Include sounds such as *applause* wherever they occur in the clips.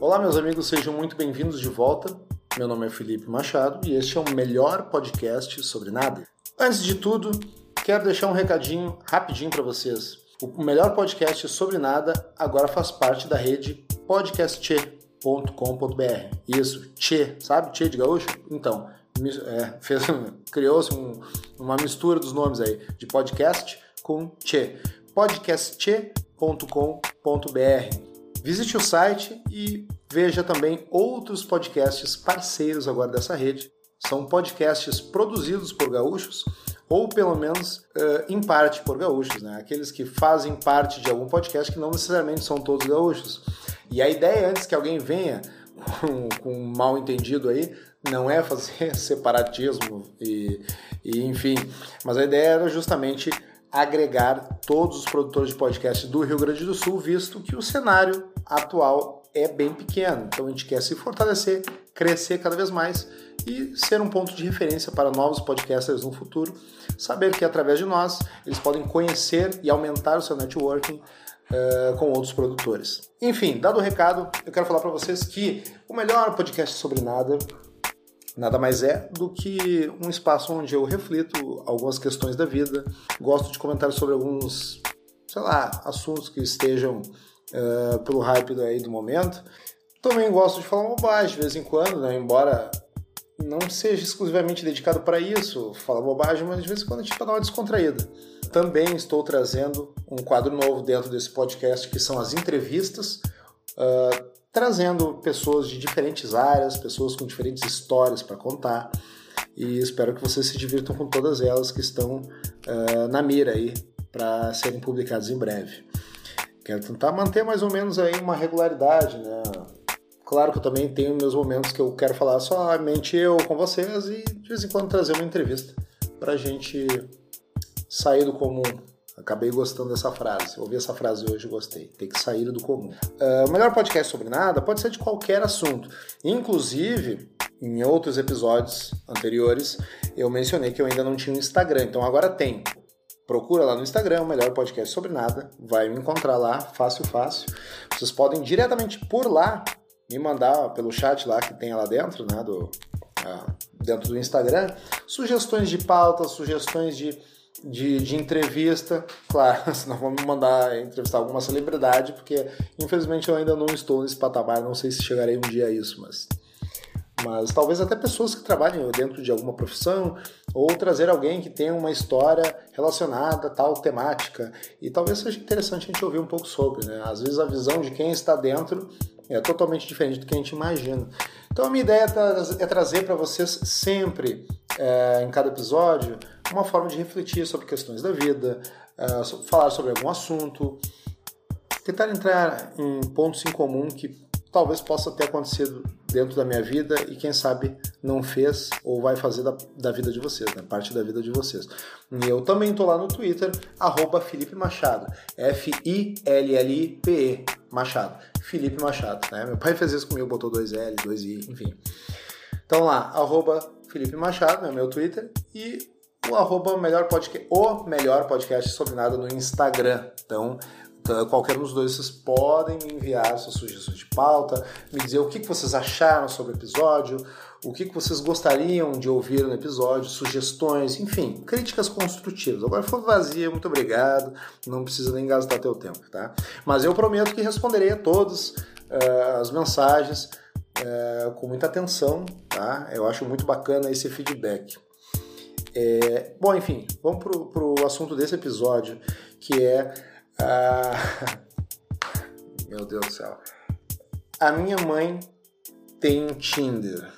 Olá, meus amigos, sejam muito bem-vindos de volta. Meu nome é Felipe Machado e este é o melhor podcast sobre nada. Antes de tudo, quero deixar um recadinho rapidinho para vocês. O melhor podcast sobre nada agora faz parte da rede podcastche.com.br. Isso, Che, sabe? Che de gaúcho? Então, é, *laughs* criou-se um, uma mistura dos nomes aí, de podcast com Che. podcastche.com.br. Visite o site e veja também outros podcasts parceiros agora dessa rede. São podcasts produzidos por gaúchos ou pelo menos uh, em parte por gaúchos, né? Aqueles que fazem parte de algum podcast que não necessariamente são todos gaúchos. E a ideia antes que alguém venha com, com um mal entendido aí não é fazer *laughs* separatismo e, e enfim, mas a ideia era justamente agregar todos os produtores de podcast do Rio Grande do Sul, visto que o cenário atual é bem pequeno. Então a gente quer se fortalecer, crescer cada vez mais e ser um ponto de referência para novos podcasters no futuro. Saber que através de nós eles podem conhecer e aumentar o seu networking uh, com outros produtores. Enfim, dado o recado, eu quero falar para vocês que o melhor podcast sobre nada nada mais é do que um espaço onde eu reflito algumas questões da vida, gosto de comentar sobre alguns, sei lá, assuntos que estejam uh, pelo hype aí do momento. Também gosto de falar bobagem de vez em quando, né? embora não seja exclusivamente dedicado para isso, falar bobagem, mas de vez em quando a gente dá uma descontraída. Também estou trazendo um quadro novo dentro desse podcast que são as entrevistas. Uh, trazendo pessoas de diferentes áreas, pessoas com diferentes histórias para contar. E espero que vocês se divirtam com todas elas que estão uh, na mira aí para serem publicadas em breve. Quero tentar manter mais ou menos aí uma regularidade, né? Claro que eu também tenho meus momentos que eu quero falar somente eu com vocês e de vez em quando trazer uma entrevista para a gente sair do comum, Acabei gostando dessa frase. Ouvi essa frase hoje e gostei. Tem que sair do comum. Uh, o melhor podcast sobre nada pode ser de qualquer assunto. Inclusive, em outros episódios anteriores, eu mencionei que eu ainda não tinha um Instagram. Então agora tem. Procura lá no Instagram, o melhor podcast sobre nada. Vai me encontrar lá, fácil, fácil. Vocês podem diretamente por lá me mandar pelo chat lá que tem lá dentro, né? Do, uh, dentro do Instagram, sugestões de pauta, sugestões de de, de entrevista. Claro, *laughs* senão vão me mandar entrevistar alguma celebridade, porque infelizmente eu ainda não estou nesse patamar, não sei se chegarei um dia a isso, mas. Mas talvez até pessoas que trabalhem dentro de alguma profissão, ou trazer alguém que tenha uma história relacionada a tal temática. E talvez seja interessante a gente ouvir um pouco sobre, né? Às vezes a visão de quem está dentro é totalmente diferente do que a gente imagina. Então a minha ideia é, é trazer para vocês sempre, é, em cada episódio, uma forma de refletir sobre questões da vida, uh, falar sobre algum assunto, tentar entrar em pontos em comum que talvez possa ter acontecido dentro da minha vida e quem sabe não fez ou vai fazer da, da vida de vocês, né? parte da vida de vocês. E eu também estou lá no Twitter, arroba Felipe Machado, F-I-L-L-I-P-E, Machado, Felipe Machado. Né? Meu pai fez isso comigo, botou dois L, dois I, enfim. Então lá, arroba Felipe Machado, é meu Twitter, e o arroba melhor podcast, o melhor podcast sobre nada no Instagram. Então, qualquer um dos dois vocês podem me enviar suas sugestões de pauta, me dizer o que vocês acharam sobre o episódio, o que vocês gostariam de ouvir no episódio, sugestões, enfim, críticas construtivas. Agora foi vazia, muito obrigado, não precisa nem gastar teu tempo, tá? Mas eu prometo que responderei a todas uh, as mensagens uh, com muita atenção, tá? Eu acho muito bacana esse feedback. É, bom, enfim, vamos pro, pro assunto desse episódio, que é. *laughs* Meu Deus do céu. A minha mãe tem Tinder.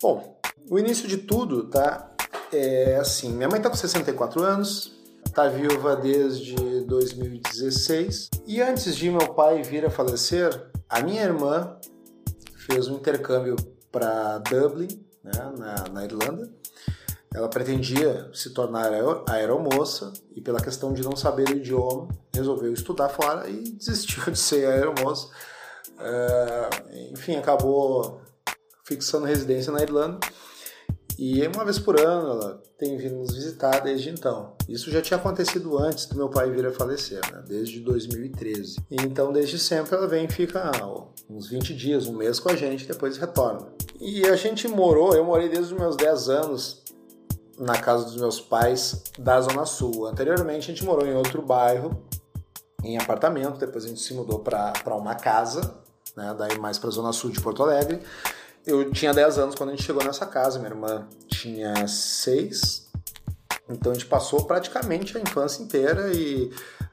Bom, o início de tudo, tá? É assim, minha mãe tá com 64 anos, tá viúva desde 2016, e antes de meu pai vir a falecer, a minha irmã fez um intercâmbio para Dublin, né, na, na, Irlanda. Ela pretendia se tornar aeromoça e, pela questão de não saber o idioma, resolveu estudar fora e *laughs* desistiu de ser aeromoça. Uh, enfim, acabou fixando residência na Irlanda. E uma vez por ano ela tem vindo nos visitar desde então. Isso já tinha acontecido antes do meu pai vir a falecer, né? desde 2013. E então, desde sempre, ela vem e fica uns 20 dias, um mês com a gente, depois retorna. E a gente morou, eu morei desde os meus 10 anos na casa dos meus pais da Zona Sul. Anteriormente, a gente morou em outro bairro, em apartamento, depois a gente se mudou para uma casa, né? daí mais para a Zona Sul de Porto Alegre eu tinha 10 anos quando a gente chegou nessa casa, minha irmã tinha 6, então a gente passou praticamente a infância inteira e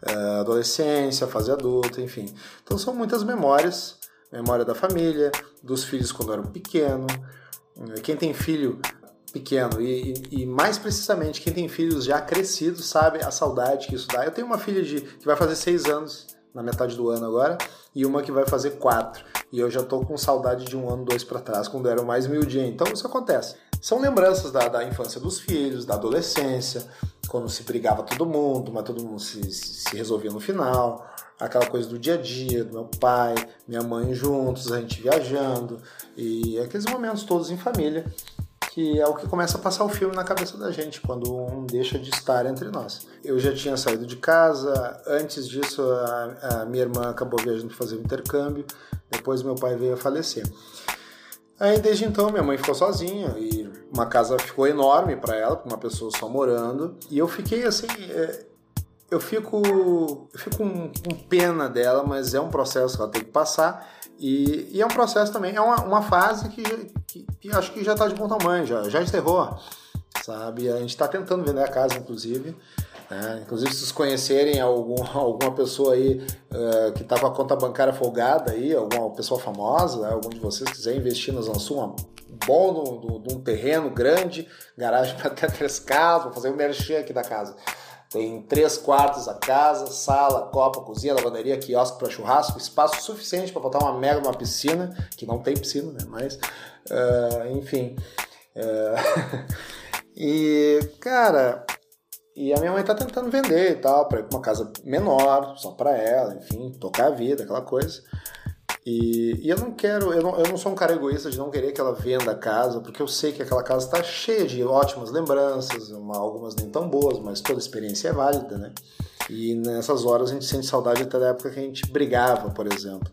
uh, adolescência, fase adulta, enfim. Então são muitas memórias, memória da família, dos filhos quando eram pequenos. Quem tem filho pequeno e, e, e, mais precisamente quem tem filhos já crescidos sabe a saudade que isso dá. Eu tenho uma filha de, que vai fazer 6 anos na metade do ano agora e uma que vai fazer 4. E eu já tô com saudade de um ano, dois para trás, quando era mais miudinho. Então isso acontece. São lembranças da, da infância dos filhos, da adolescência, quando se brigava todo mundo, mas todo mundo se, se resolvia no final. Aquela coisa do dia a dia, do meu pai, minha mãe juntos, a gente viajando. E aqueles momentos todos em família que é o que começa a passar o filme na cabeça da gente, quando um deixa de estar entre nós. Eu já tinha saído de casa, antes disso a, a minha irmã acabou viajando para fazer o intercâmbio, depois meu pai veio a falecer. Aí desde então minha mãe ficou sozinha e uma casa ficou enorme para ela, com uma pessoa só morando. E eu fiquei assim, é, eu fico, eu fico com, com, pena dela, mas é um processo que ela tem que passar. E, e é um processo também, é uma, uma fase que, que, que acho que já está de bom tamanho, já, já encerrou, sabe? A gente está tentando vender a casa, inclusive. Né? Inclusive, se vocês conhecerem algum, *laughs* alguma pessoa aí uh, que está com a conta bancária folgada aí, alguma pessoa famosa, né? algum de vocês quiser investir na Zansu, uma bom de um terreno grande, garagem *laughs* para até três casas, vou fazer um merchan aqui da casa. Tem três quartos a casa, sala, copa, cozinha, lavanderia, quiosque para churrasco, espaço suficiente para botar uma mega uma piscina, que não tem piscina, né? Mas, uh, enfim. Uh, *laughs* e, cara, e a minha mãe tá tentando vender e tal, para ir pra uma casa menor, só para ela, enfim, tocar a vida, aquela coisa. E, e, eu não quero, eu não, eu não sou um cara egoísta de não querer que ela venda a casa, porque eu sei que aquela casa está cheia de ótimas lembranças, uma, algumas nem tão boas, mas toda experiência é válida, né? E nessas horas a gente sente saudade até da época que a gente brigava, por exemplo.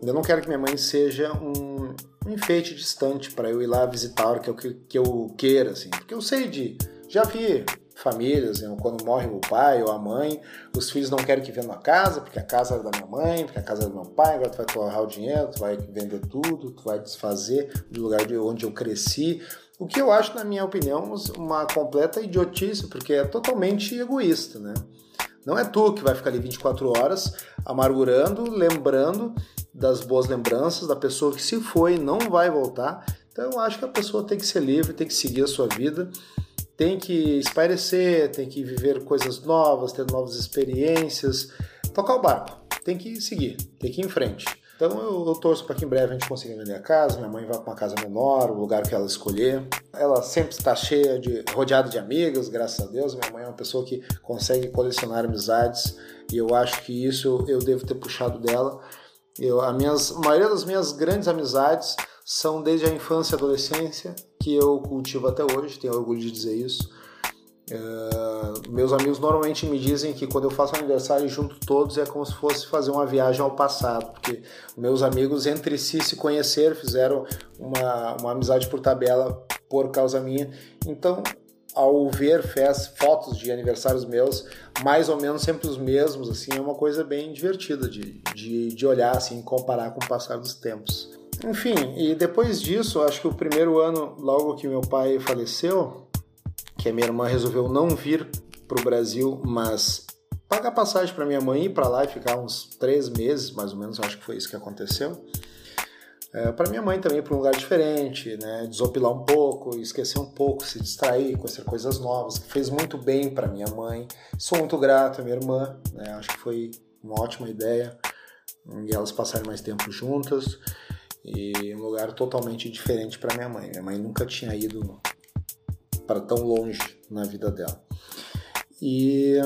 Eu não quero que minha mãe seja um, um enfeite distante para eu ir lá visitar o que eu, que eu queira, assim. Porque eu sei de. Já vi famílias, quando morre o pai ou a mãe, os filhos não querem que venda a casa, porque a casa era da minha mãe, porque a casa era do meu pai, agora tu vai torrar o dinheiro, tu vai vender tudo, tu vai desfazer do lugar de onde eu cresci. O que eu acho, na minha opinião, uma completa idiotice, porque é totalmente egoísta, né? Não é tu que vai ficar ali 24 horas amargurando, lembrando das boas lembranças da pessoa que se foi e não vai voltar. Então eu acho que a pessoa tem que ser livre, tem que seguir a sua vida tem que espairecer, tem que viver coisas novas, ter novas experiências, tocar o barco, tem que seguir, tem que ir em frente. Então eu, eu torço para que em breve a gente consiga vender a casa, minha mãe vá para uma casa menor, o lugar que ela escolher. Ela sempre está cheia de rodeada de amigas, graças a Deus. Minha mãe é uma pessoa que consegue colecionar amizades e eu acho que isso eu devo ter puxado dela. Eu, a, minhas, a maioria das minhas grandes amizades são desde a infância e adolescência que eu cultivo até hoje, tenho orgulho de dizer isso. Uh, meus amigos normalmente me dizem que quando eu faço aniversário junto todos é como se fosse fazer uma viagem ao passado, porque meus amigos entre si se conheceram, fizeram uma, uma amizade por tabela por causa minha. Então, ao ver fez, fotos de aniversários meus, mais ou menos sempre os mesmos, assim, é uma coisa bem divertida de, de, de olhar, assim, comparar com o passar dos tempos. Enfim, e depois disso, acho que o primeiro ano, logo que meu pai faleceu, que a minha irmã resolveu não vir para o Brasil, mas pagar passagem para minha mãe ir para lá e ficar uns três meses, mais ou menos, acho que foi isso que aconteceu. É, para minha mãe também para um lugar diferente, né? desopilar um pouco, esquecer um pouco, se distrair, conhecer coisas novas, que fez muito bem para minha mãe. Sou muito grato à minha irmã, né? acho que foi uma ótima ideia e elas passarem mais tempo juntas e um lugar totalmente diferente para minha mãe. Minha mãe nunca tinha ido para tão longe na vida dela. E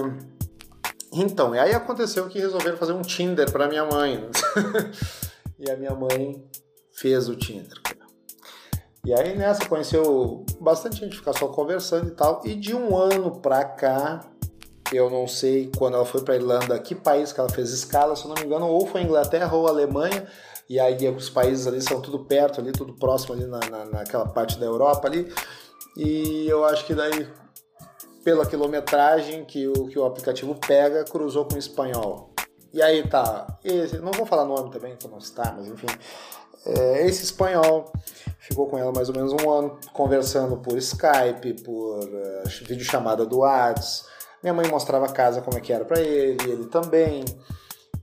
então, e aí aconteceu que resolveram fazer um Tinder para minha mãe. *laughs* e a minha mãe fez o Tinder. E aí nessa conheceu bastante gente, ficar só conversando e tal. E de um ano pra cá, eu não sei quando ela foi pra Irlanda, que país que ela fez escala, se eu não me engano, ou foi Inglaterra ou Alemanha. E aí os países ali são tudo perto ali, tudo próximo ali na, na, naquela parte da Europa ali. E eu acho que daí, pela quilometragem que o, que o aplicativo pega, cruzou com o espanhol. E aí tá, esse, não vou falar nome também, pra não citar, mas enfim. É, esse espanhol ficou com ela mais ou menos um ano, conversando por Skype, por uh, videochamada do WhatsApp. Minha mãe mostrava a casa como é que era para ele, ele também.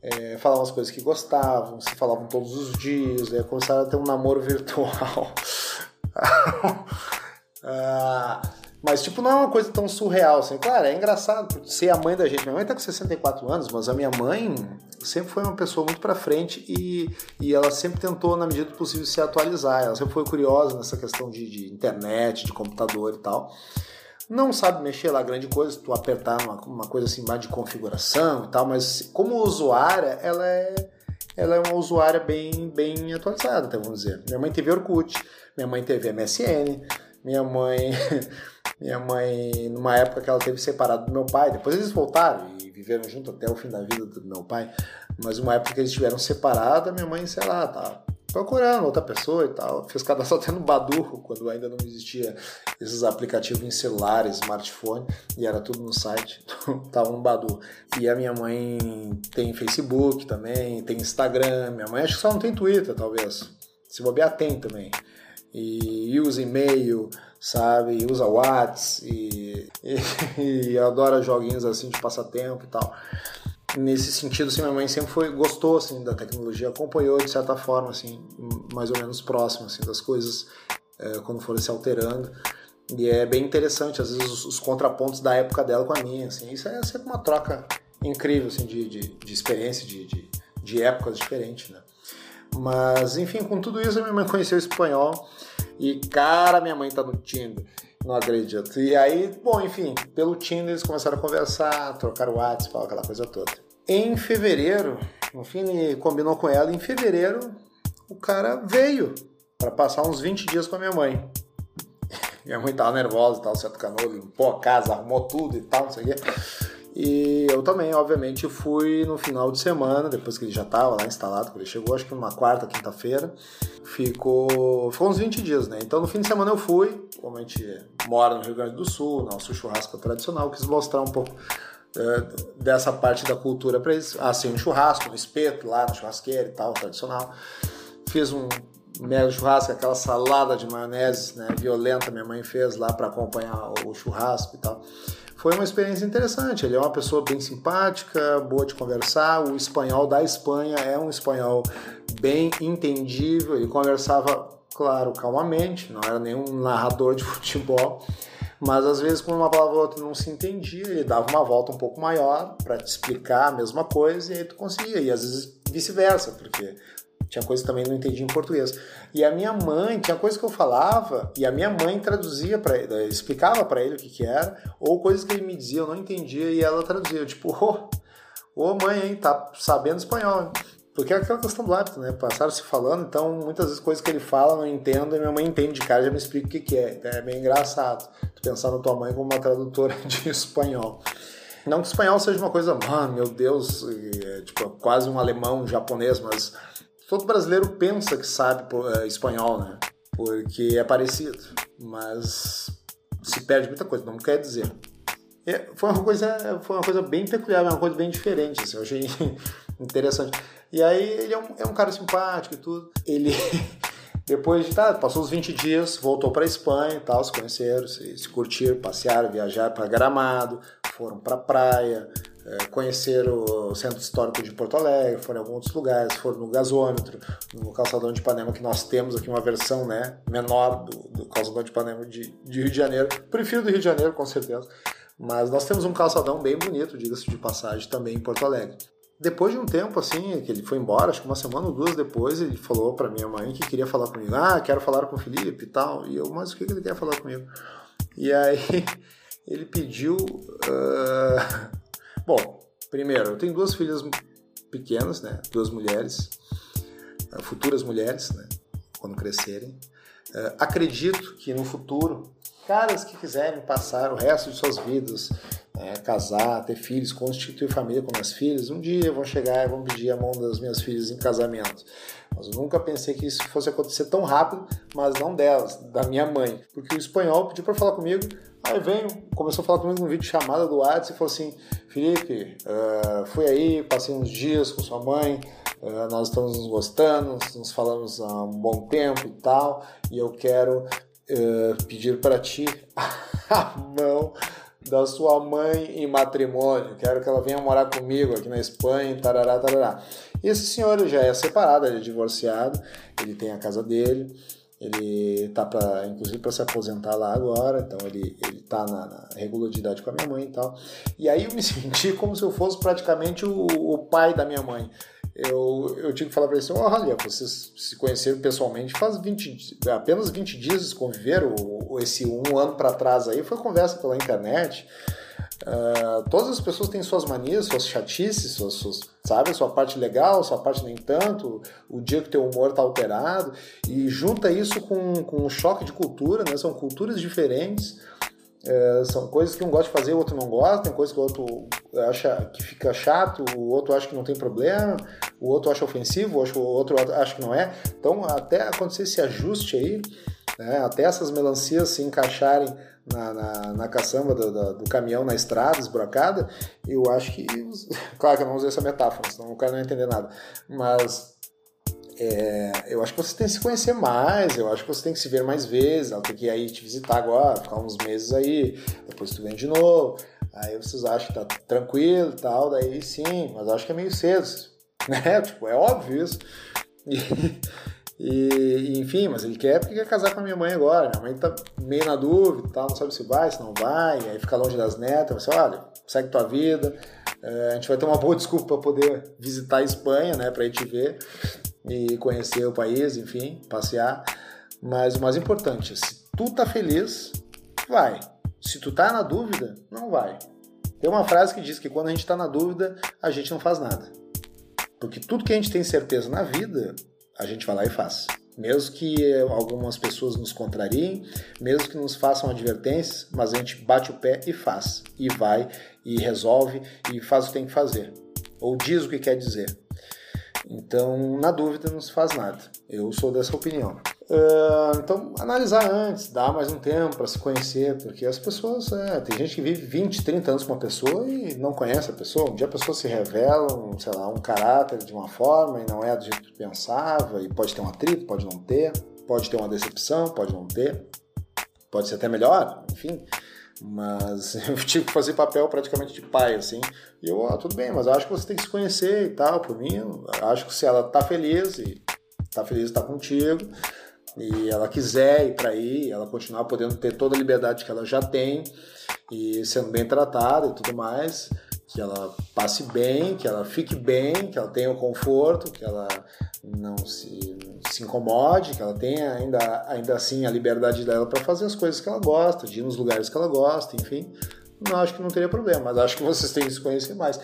É, falavam as coisas que gostavam, se falavam todos os dias, aí começaram a ter um namoro *laughs* virtual. ah, mas, tipo, não é uma coisa tão surreal, assim. Claro, é engraçado ser a mãe da gente. Minha mãe tá com 64 anos, mas a minha mãe sempre foi uma pessoa muito pra frente e, e ela sempre tentou, na medida do possível, se atualizar. Ela sempre foi curiosa nessa questão de, de internet, de computador e tal. Não sabe mexer lá grande coisa, tu apertar uma, uma coisa assim mais de configuração e tal, mas como usuária, ela é, ela é uma usuária bem, bem atualizada, até vamos dizer. Minha mãe teve Orkut, minha mãe teve MSN, minha mãe *laughs* Minha mãe, numa época que ela teve separado do meu pai, depois eles voltaram e viveram junto até o fim da vida do meu pai, mas uma época que eles estiveram separados, minha mãe, sei lá, tá procurando outra pessoa e tal. Fez cadastro até no Badu, quando ainda não existia esses aplicativos em celular, smartphone, e era tudo no site, *laughs* tava no Badu. E a minha mãe tem Facebook também, tem Instagram, minha mãe acho que só não tem Twitter, talvez. Se bobear, tem também. E usa e-mail, sabe? E usa WhatsApp e, *laughs* e, e adora joguinhos assim de passatempo e tal. Nesse sentido, assim, minha mãe sempre foi gostou assim da tecnologia, acompanhou de certa forma assim, mais ou menos próximo assim das coisas é, quando foram se alterando. E é bem interessante às vezes os, os, contrapontos da época dela com a minha, assim. Isso é sempre uma troca incrível assim de, de, de experiência, de, de, de épocas diferentes, né? Mas, enfim, com tudo isso, minha mãe conheceu o espanhol e, cara, minha mãe tá no Tinder. Não acredito. E aí, bom, enfim, pelo Tinder eles começaram a conversar, trocar o WhatsApp, aquela coisa toda. Em fevereiro, no fim, combinou com ela, em fevereiro, o cara veio para passar uns 20 dias com a minha mãe. *laughs* Minha mãe tava nervosa e tal, certo canou, limpou a casa, arrumou tudo e tal, não sei o quê. E eu também, obviamente, fui no final de semana, depois que ele já estava lá instalado, quando ele chegou, acho que numa quarta, quinta-feira. Ficou, ficou uns 20 dias, né? Então no fim de semana eu fui, como a gente mora no Rio Grande do Sul, nosso churrasco tradicional, quis mostrar um pouco é, dessa parte da cultura para eles. Assim, um churrasco, um espeto lá na churrasqueira e tal, tradicional. Fiz um mega churrasco, aquela salada de maionese né, violenta minha mãe fez lá para acompanhar o churrasco e tal foi uma experiência interessante. Ele é uma pessoa bem simpática, boa de conversar. O espanhol da Espanha é um espanhol bem entendível. Ele conversava, claro, calmamente, não era nenhum narrador de *laughs* futebol. Mas às vezes, quando uma palavra ou outra não se entendia, ele dava uma volta um pouco maior para te explicar a mesma coisa e aí tu conseguia. E às vezes vice-versa, porque tinha coisa que também não entendia em português. E a minha mãe, tinha coisa que eu falava e a minha mãe traduzia para ele, explicava para ele o que, que era, ou coisas que ele me dizia, eu não entendia e ela traduzia. Eu, tipo, *laughs* ô, oh, oh, mãe, hein, tá sabendo espanhol. Porque é aquela questão do hábito, né? Passaram se falando, então muitas vezes coisas que ele fala não entendo e minha mãe entende de cara já me explica o que, que é. Então é bem engraçado tu pensar na tua mãe como uma tradutora *laughs* de espanhol. Não que espanhol seja uma coisa, mano, meu Deus, é, tipo, quase um alemão, um japonês, mas todo brasileiro pensa que sabe é, espanhol, né? Porque é parecido, mas se perde muita coisa, não quer dizer. É, foi uma coisa, foi uma coisa bem peculiar, uma coisa bem diferente, assim, eu achei *laughs* interessante. E aí ele é um, é um cara simpático e tudo. Ele *laughs* depois de tá, passou uns 20 dias, voltou para Espanha e tal, se conheceram, se, se curtiram, passearam, viajaram para Gramado, foram para praia, é, conheceram o Centro Histórico de Porto Alegre, foram em alguns lugares, foram no gasômetro, no calçadão de Ipanema, que nós temos aqui uma versão né, menor do, do calçadão de Ipanema de, de Rio de Janeiro. Prefiro do Rio de Janeiro, com certeza. Mas nós temos um calçadão bem bonito, diga-se de passagem, também em Porto Alegre. Depois de um tempo, assim, que ele foi embora, acho que uma semana ou duas depois, ele falou para minha mãe que queria falar comigo. Ah, quero falar com o Felipe e tal. E eu, mas o que ele quer falar comigo? E aí *laughs* ele pediu uh, *laughs* Bom, primeiro, eu tenho duas filhas pequenas, né? Duas mulheres, futuras mulheres, né? quando crescerem. Uh, acredito que no futuro, caras que quiserem passar o resto de suas vidas, é, casar, ter filhos, constituir família com minhas filhas, um dia vão chegar e vão pedir a mão das minhas filhas em casamento. Mas eu nunca pensei que isso fosse acontecer tão rápido, mas não delas, da minha mãe. Porque o espanhol pediu para falar comigo, aí veio, começou a falar comigo num vídeo chamada do WhatsApp e falou assim: Felipe, uh, fui aí, passei uns dias com sua mãe, uh, nós estamos nos gostando, nos falamos há um bom tempo e tal, e eu quero uh, pedir para ti a mão da sua mãe em matrimônio, quero que ela venha morar comigo aqui na Espanha, tarará, tarará. Esse senhor já é separado, ele é divorciado, ele tem a casa dele, ele tá para inclusive para se aposentar lá agora, então ele ele tá na, na, regularidade com a minha mãe e tal. E aí eu me *laughs* senti como se eu fosse praticamente o, o pai da minha mãe. Eu, eu tive que falar para ele assim, olha, vocês se conheceram pessoalmente faz 20, apenas 20 dias conviveram, esse um ano para trás aí foi conversa pela internet. Uh, todas as pessoas têm suas manias, suas chatices, suas, suas, sabe, sua parte legal, sua parte nem tanto, o dia que teu humor tá alterado, e junta isso com, com um choque de cultura, né? São culturas diferentes, é, são coisas que um gosta de fazer, o outro não gosta, tem coisas que o outro acha que fica chato, o outro acha que não tem problema, o outro acha ofensivo, o outro acha que não é. Então, até acontecer esse ajuste aí, né, até essas melancias se encaixarem na, na, na caçamba do, do, do, caminhão na estrada, esburacada, eu acho que. *laughs* Claro que eu não usei essa metáfora, senão o cara não vai entender nada. Mas é, eu acho que você tem que se conhecer mais, eu acho que você tem que se ver mais vezes, ela tem que ir aí te visitar agora, ficar uns meses aí, depois tu vem de novo. Aí vocês acham que tá tranquilo e tal, daí sim, mas acho que é meio cedo, *laughs* né? Tipo, é óbvio isso. *laughs* E, e, enfim, mas ele quer porque quer casar com a minha mãe agora. Minha mãe tá meio na dúvida, tal, não sabe se vai, se não vai, aí fica longe das netas. Você olha, segue tua vida. É, a gente vai ter uma boa desculpa para poder visitar a Espanha, né, para ir te ver e conhecer o país, enfim, passear. Mas o mais importante, se tu tá feliz, vai. Se tu tá na dúvida, não vai. Tem uma frase que diz que quando a gente tá na dúvida, a gente não faz nada. Porque tudo que a gente tem certeza na vida, a gente vai lá e faz. Mesmo que algumas pessoas nos contrariem, mesmo que nos façam advertências, mas a gente bate o pé e faz. E vai, e resolve, e faz o que tem que fazer. Ou diz o que quer dizer. Então, na dúvida, não se faz nada. Eu sou dessa opinião. Uh, então, analisar antes, dar mais um tempo para se conhecer, porque as pessoas. É, tem gente que vive 20, 30 anos com uma pessoa e não conhece a pessoa. Um dia a pessoa se revela, um, sei lá, um caráter de uma forma e não é do jeito que pensava, e pode ter um atrito, pode não ter, pode ter uma decepção, pode não ter, pode ser até melhor, enfim. Mas *laughs* eu tive que fazer papel praticamente de pai, assim. E eu, ah, tudo bem, mas acho que você tem que se conhecer e tal, por mim. acho que se ela tá feliz e tá feliz de estar contigo, e ela quiser ir para aí, ela continuar podendo ter toda a liberdade que ela já tem e sendo bem tratada e tudo mais, que ela passe bem, que ela fique bem, que ela tenha o conforto, que ela não se, se incomode, que ela tenha ainda, ainda assim a liberdade dela para fazer as coisas que ela gosta, de ir nos lugares que ela gosta, enfim. Não acho que não teria problema, mas acho que vocês têm que se conhecer mais.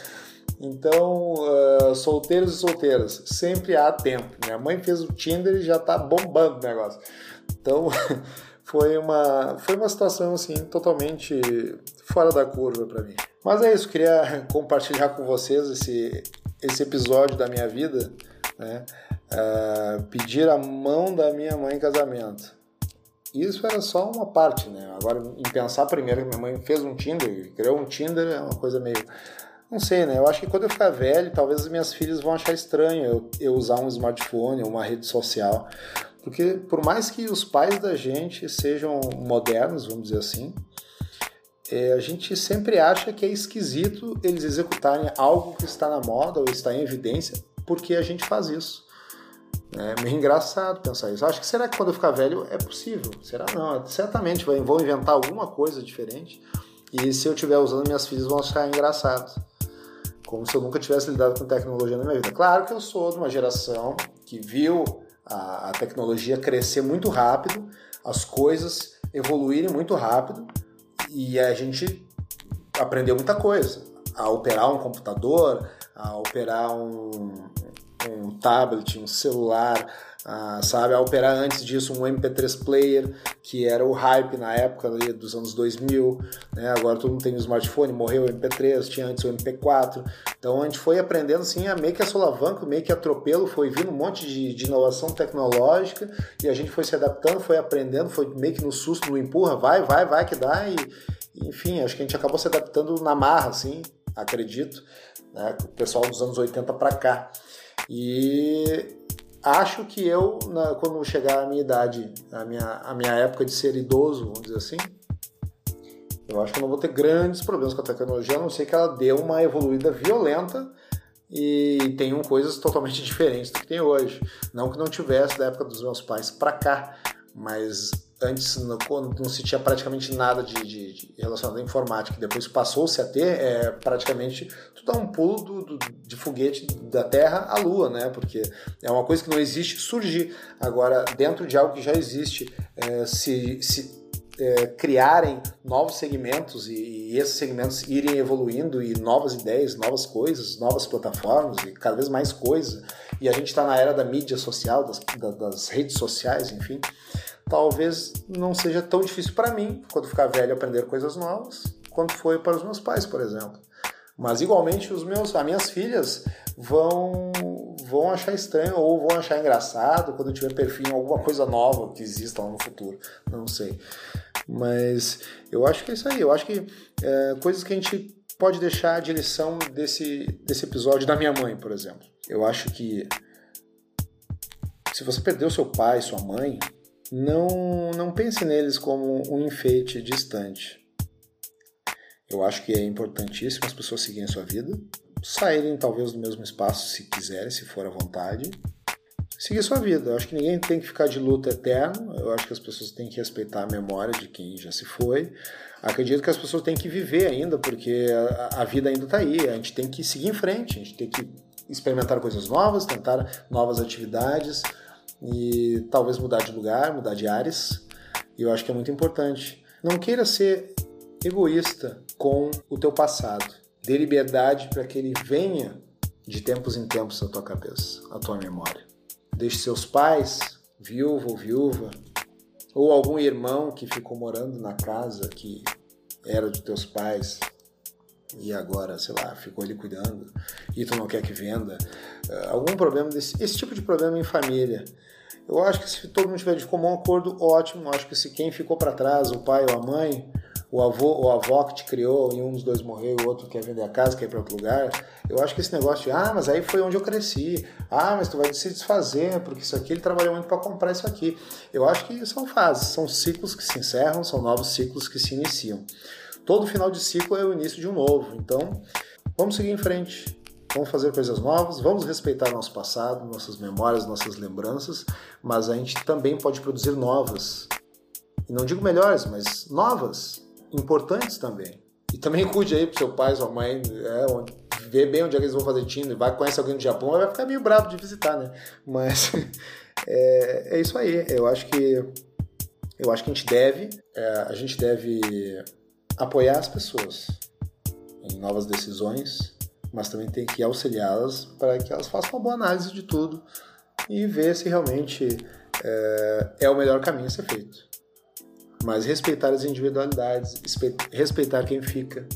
Então, uh, solteiros e solteiras, sempre há tempo. Minha mãe fez o Tinder e já tá bombando o negócio. Então, *laughs* foi uma, foi uma situação assim totalmente fora da curva para mim. Mas é isso, queria *laughs* compartilhar com vocês esse, esse episódio da minha vida, né? Uh, pedir a mão da minha mãe em casamento. Isso era só uma parte, né? Agora, em pensar primeiro que minha mãe fez um Tinder, criou um Tinder, é uma coisa meio. Não sei, né? Eu acho que quando eu ficar velho, talvez as minhas filhas vão achar estranho eu, eu usar um smartphone ou uma rede social. Porque, por mais que os pais da gente sejam modernos, vamos dizer assim, é, a gente sempre acha que é esquisito eles executarem algo que está na moda ou está em evidência, porque a gente faz isso. É meio engraçado pensar isso. Acho que será que quando eu ficar velho é possível? Será não? Certamente vão inventar alguma coisa diferente. E se eu estiver usando, minhas filhas vão achar engraçado. Como se eu nunca tivesse lidado com tecnologia na minha vida. Claro que eu sou de uma geração que viu a, a tecnologia crescer muito rápido, as coisas evoluírem muito rápido e a gente aprendeu muita coisa. A operar um computador, a operar um, um tablet, um celular, a, sabe, a operar antes disso um MP3 player, que era o hype na época ali, dos anos 2000, né? agora todo mundo tem um smartphone, morreu o MP3, tinha antes o MP4, então a gente foi aprendendo assim, a meio que a solavanco, meio que atropelo, foi vindo um monte de, de inovação tecnológica e a gente foi se adaptando, foi aprendendo, foi meio que no susto, no empurra, vai, vai, vai que dá e enfim, acho que a gente acabou se adaptando na marra, assim, acredito, né? o pessoal dos anos 80 para cá. E acho que eu, na, quando chegar a minha idade, a minha, a minha época de ser idoso, vamos dizer assim, eu acho que eu não vou ter grandes problemas com a tecnologia, a não ser que ela dê uma evoluída violenta e tenham coisas totalmente *laughs* diferentes do que tem hoje. Não que não tivesse da época dos meus pais para cá, mas antes, quando não se tinha praticamente nada de, de, de relacionado à informática, depois passou-se a ter, é, praticamente tu dá um pulo do, do, de foguete da Terra à Lua, né? Porque é uma coisa que não existe surgir. Agora, dentro de algo que já existe, é, se, se é, criarem novos segmentos e, e, esses segmentos irem evoluindo e novas ideias, novas coisas, novas plataformas e cada vez mais coisas. E a gente está na era da mídia social, das, das redes sociais, enfim talvez não seja tão difícil para mim, quando ficar velho, aprender coisas novas, quanto foi para os meus pais, por exemplo. Mas igualmente os meus, as minhas filhas vão vão achar estranho ou vão achar engraçado quando tiver perfil alguma coisa nova que exista lá no futuro, não sei. Mas eu acho que é isso aí. Eu acho que é, coisas que a gente pode deixar de lição desse desse episódio da minha mãe, por exemplo. Eu acho que se você perdeu seu pai, sua mãe, não, não pense neles como um enfeite distante. Eu acho que é importantíssimo as pessoas seguirem sua vida, saírem talvez do mesmo espaço se quiserem, se for à vontade, seguir sua vida. Eu acho que ninguém tem que ficar de luta eterno, eu acho que as pessoas têm que respeitar a memória de quem já se foi. Acredito que as pessoas têm que viver ainda, porque a, a vida ainda está aí, a gente tem que seguir em frente, a gente tem que experimentar coisas novas, tentar novas atividades, e talvez mudar de lugar, mudar de áreas. E eu acho que é muito importante. Não queira ser egoísta com o teu passado. Dê liberdade para que ele venha de tempos em tempos à tua cabeça, à tua memória. Deixe seus pais, viúvo ou viúva, ou algum irmão que ficou morando na casa que era dos teus pais e agora, sei lá, ficou ali cuidando e tu não quer que venda. Uh, algum problema desse, esse tipo de problema em família. Eu acho que se todo mundo tiver de comum acordo, ótimo. Eu acho que se quem ficou para trás, o pai ou a mãe, o avô ou a avó que te criou e um dos dois morreu e o outro quer vender a casa, quer ir para outro lugar, eu acho que esse negócio de, ah, mas aí foi onde eu cresci, ah, mas tu vai se desfazer, porque isso aqui ele trabalhou muito para comprar isso aqui. Eu acho que são fases, são ciclos que se encerram, são novos ciclos que se iniciam. Todo final de ciclo é o início de um novo, então vamos seguir em frente. Vamos fazer coisas novas, vamos respeitar nosso passado, nossas memórias, nossas lembranças, mas a gente também pode produzir novas. E não digo melhores, mas novas, importantes também. E também cuide aí pro seu pai, sua mãe, é, ver bem onde é que eles vão fazer Tinder. Vai conhecer alguém do Japão, vai ficar meio bravo de visitar, né? Mas *laughs* é, é isso aí. Eu acho que eu acho que a gente deve, é, a gente deve apoiar as pessoas em novas decisões mas também tem que auxiliá-las para que elas façam uma boa análise de tudo e ver se realmente é, é o melhor caminho a ser feito. Mas respeitar as individualidades, respeitar quem fica,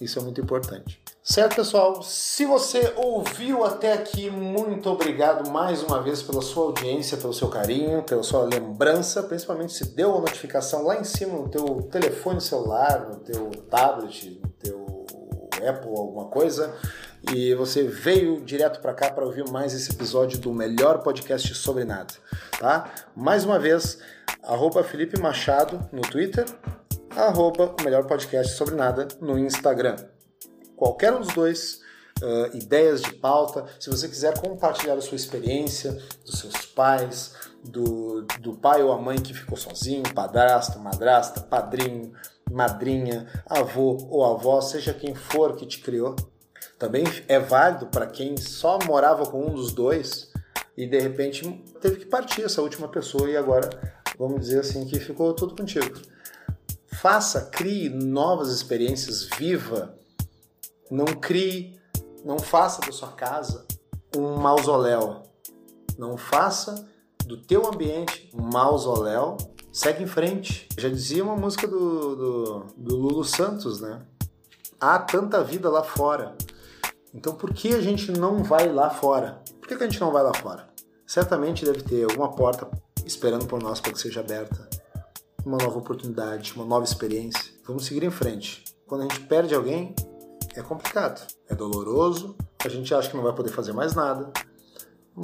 isso é muito importante. Certo, pessoal? Se você ouviu até aqui, muito obrigado mais uma vez pela sua audiência, pelo seu carinho, pela sua lembrança, principalmente se deu a notificação lá em cima no teu telefone celular, no teu tablet, no teu Apple, alguma coisa, e você veio direto para cá para ouvir mais esse episódio do melhor podcast sobre nada, tá? Mais uma vez, arroba Felipe Machado no Twitter, arroba o melhor podcast sobre nada no Instagram. Qualquer um dos dois, uh, ideias de pauta, se você quiser compartilhar a sua experiência, dos seus pais, do, do pai ou a mãe que ficou sozinho, padrasto, madrasta, padrinho, madrinha, avô ou avó, seja quem for que te criou. Também é válido para quem só morava com um dos dois e de repente teve que partir essa última pessoa e agora, vamos dizer assim, que ficou tudo contigo. Faça, crie novas experiências, viva. Não crie, não faça da sua casa um mausoléu. Não faça do teu ambiente um mausoléu. Segue em frente. Já dizia uma música do, do, do Lulu Santos, né? Há tanta vida lá fora. Então por que a gente não vai lá fora? Por que, que a gente não vai lá fora? Certamente deve ter alguma porta esperando por nós para que seja aberta. Uma nova oportunidade, uma nova experiência. Vamos seguir em frente. Quando a gente perde alguém, é complicado, é doloroso, a gente acha que não vai poder fazer mais nada,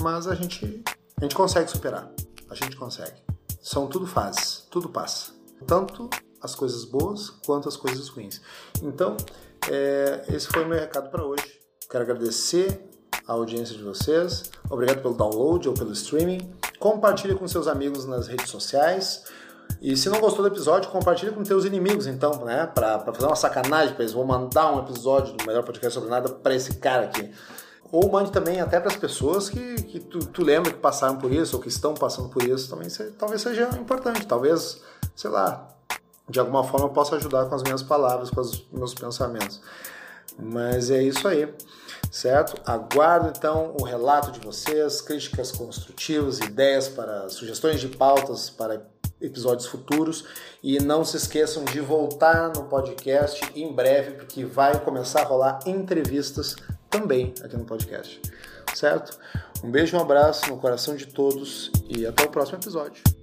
mas a gente, a gente consegue superar. A gente consegue. São tudo fases, tudo passa. Tanto as coisas boas quanto as coisas ruins. Então, é, esse foi o meu recado para hoje. Quero agradecer a audiência de vocês. Obrigado pelo download ou pelo streaming. Compartilhe com seus amigos nas redes sociais. E se não gostou do episódio, compartilhe com teus inimigos, então, né? Pra, pra fazer uma sacanagem pra eles. Vou mandar um episódio do melhor podcast sobre nada pra esse cara aqui. Ou mande também até para as pessoas que, que tu, tu lembra que passaram por isso ou que estão passando por isso. Também se, talvez seja importante. Talvez, sei lá, de alguma forma eu possa ajudar com as minhas palavras, com os meus pensamentos. Mas é isso aí, certo? Aguardo então o relato de vocês, críticas construtivas, ideias para sugestões de pautas para episódios futuros e não se esqueçam de voltar no podcast em breve porque vai começar a rolar entrevistas também aqui no podcast, certo? Um beijo, um abraço no coração de todos e até o próximo episódio.